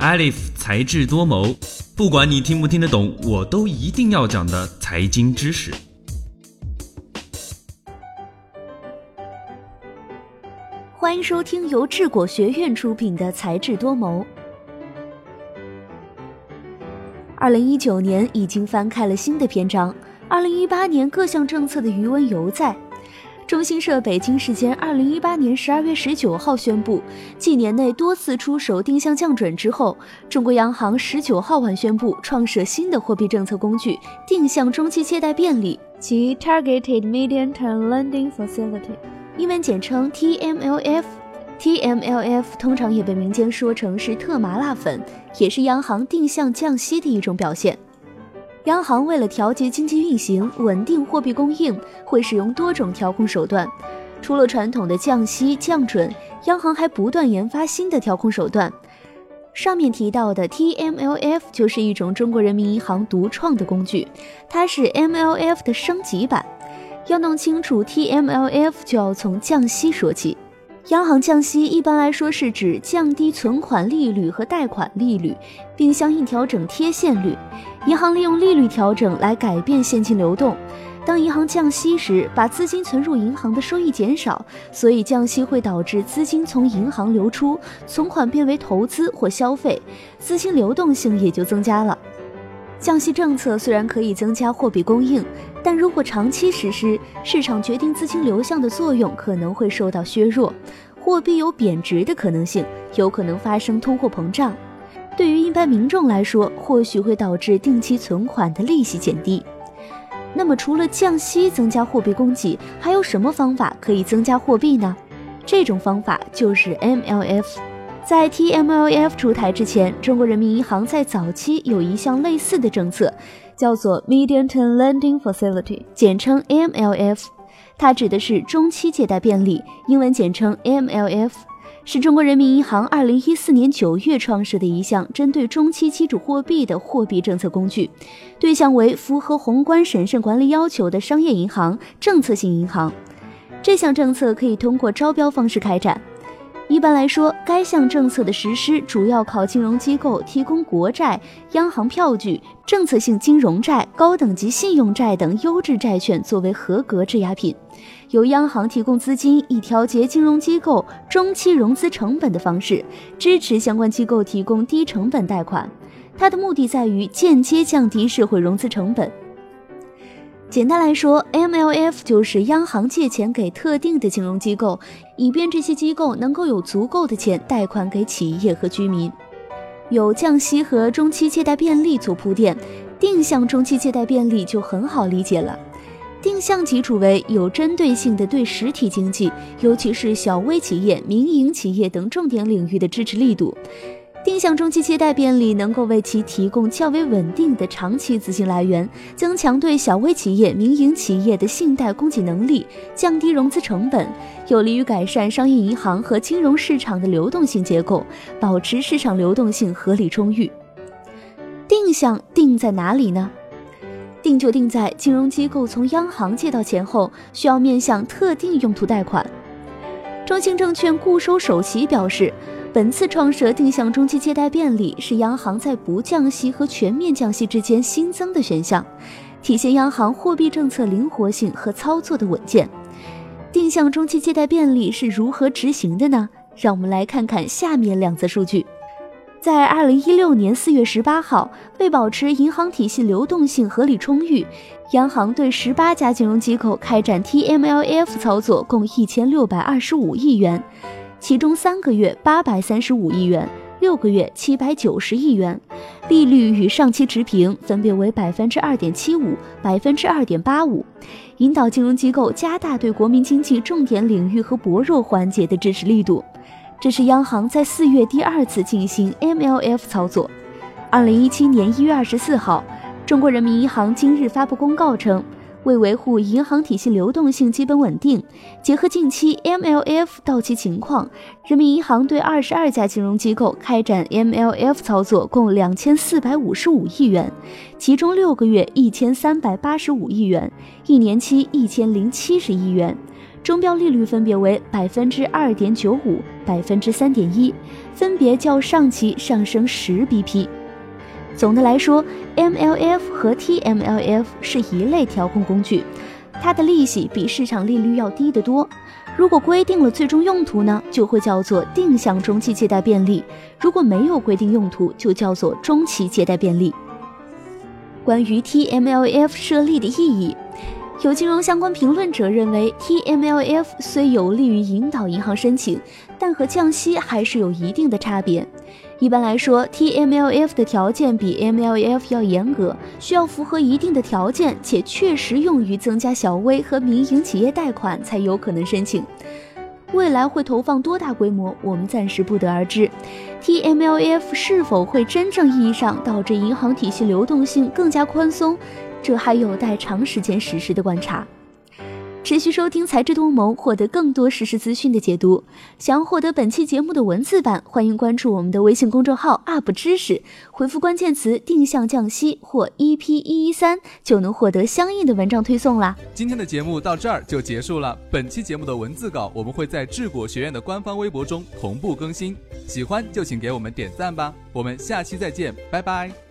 Alif 才智多谋，不管你听不听得懂，我都一定要讲的财经知识。欢迎收听由智果学院出品的《才智多谋》。二零一九年已经翻开了新的篇章，二零一八年各项政策的余温犹在。中新社北京时间二零一八年十二月十九号宣布，继年内多次出手定向降准之后，中国央行十九号晚宣布创设新的货币政策工具——定向中期借贷便利及 Targeted Medium-Term Lending Facility，英文简称 TMLF。TMLF 通常也被民间说成是特麻辣粉，也是央行定向降息的一种表现。央行为了调节经济运行、稳定货币供应，会使用多种调控手段。除了传统的降息、降准，央行还不断研发新的调控手段。上面提到的 TMLF 就是一种中国人民银行独创的工具，它是 MLF 的升级版。要弄清楚 TMLF，就要从降息说起。央行降息一般来说是指降低存款利率和贷款利率，并相应调整贴现率。银行利用利率调整来改变现金流动。当银行降息时，把资金存入银行的收益减少，所以降息会导致资金从银行流出，存款变为投资或消费，资金流动性也就增加了。降息政策虽然可以增加货币供应，但如果长期实施，市场决定资金流向的作用可能会受到削弱，货币有贬值的可能性，有可能发生通货膨胀。对于一般民众来说，或许会导致定期存款的利息减低。那么，除了降息增加货币供给，还有什么方法可以增加货币呢？这种方法就是 MLF。在 TMLF 出台之前，中国人民银行在早期有一项类似的政策，叫做 Medium-Term Lending Facility，简称 MLF。它指的是中期借贷便利，英文简称 MLF，是中国人民银行2014年9月创设的一项针对中期基础货币的货币政策工具，对象为符合宏观审慎管理要求的商业银行、政策性银行。这项政策可以通过招标方式开展。一般来说，该项政策的实施主要靠金融机构提供国债、央行票据、政策性金融债、高等级信用债等优质债券作为合格质押品，由央行提供资金，以调节金融机构中期融资成本的方式，支持相关机构提供低成本贷款。它的目的在于间接降低社会融资成本。简单来说，MLF 就是央行借钱给特定的金融机构，以便这些机构能够有足够的钱贷款给企业和居民。有降息和中期借贷便利做铺垫，定向中期借贷便利就很好理解了。定向基础为有针对性的对实体经济，尤其是小微企业、民营企业等重点领域的支持力度。定向中期借贷便利能够为其提供较为稳定的长期资金来源，增强对小微企业、民营企业的信贷供给能力，降低融资成本，有利于改善商业银行和金融市场的流动性结构，保持市场流动性合理充裕。定向定在哪里呢？定就定在金融机构从央行借到钱后，需要面向特定用途贷款。中信证券固收首席表示。本次创设定向中期借贷便利是央行在不降息和全面降息之间新增的选项，体现央行货币政策灵活性和操作的稳健。定向中期借贷便利是如何执行的呢？让我们来看看下面两则数据。在二零一六年四月十八号，为保持银行体系流动性合理充裕，央行对十八家金融机构开展 TMLF 操作，共一千六百二十五亿元。其中三个月八百三十五亿元，六个月七百九十亿元，利率与上期持平，分别为百分之二点七五、百分之二点八五，引导金融机构加大对国民经济重点领域和薄弱环节的支持力度。这是央行在四月第二次进行 MLF 操作。二零一七年一月二十四号，中国人民银行今日发布公告称。为维护银行体系流动性基本稳定，结合近期 MLF 到期情况，人民银行对二十二家金融机构开展 MLF 操作，共两千四百五十五亿元，其中六个月一千三百八十五亿元，一年期一千零七十亿元。中标利率分别为百分之二点九五、百分之三点一，分别较上期上升十 BP。总的来说，MLF 和 TMLF 是一类调控工具，它的利息比市场利率要低得多。如果规定了最终用途呢，就会叫做定向中期借贷便利；如果没有规定用途，就叫做中期借贷便利。关于 TMLF 设立的意义，有金融相关评论者认为，TMLF 虽有利于引导银行申请，但和降息还是有一定的差别。一般来说，TMLF 的条件比 MLF 要严格，需要符合一定的条件，且确实用于增加小微和民营企业贷款才有可能申请。未来会投放多大规模，我们暂时不得而知。TMLF 是否会真正意义上导致银行体系流动性更加宽松，这还有待长时间实施的观察。持续收听才智多谋，获得更多实时资讯的解读。想要获得本期节目的文字版，欢迎关注我们的微信公众号 “UP 知识”，回复关键词“定向降息”或 “EP 一一三”，就能获得相应的文章推送啦。今天的节目到这儿就结束了。本期节目的文字稿我们会在智果学院的官方微博中同步更新，喜欢就请给我们点赞吧。我们下期再见，拜拜。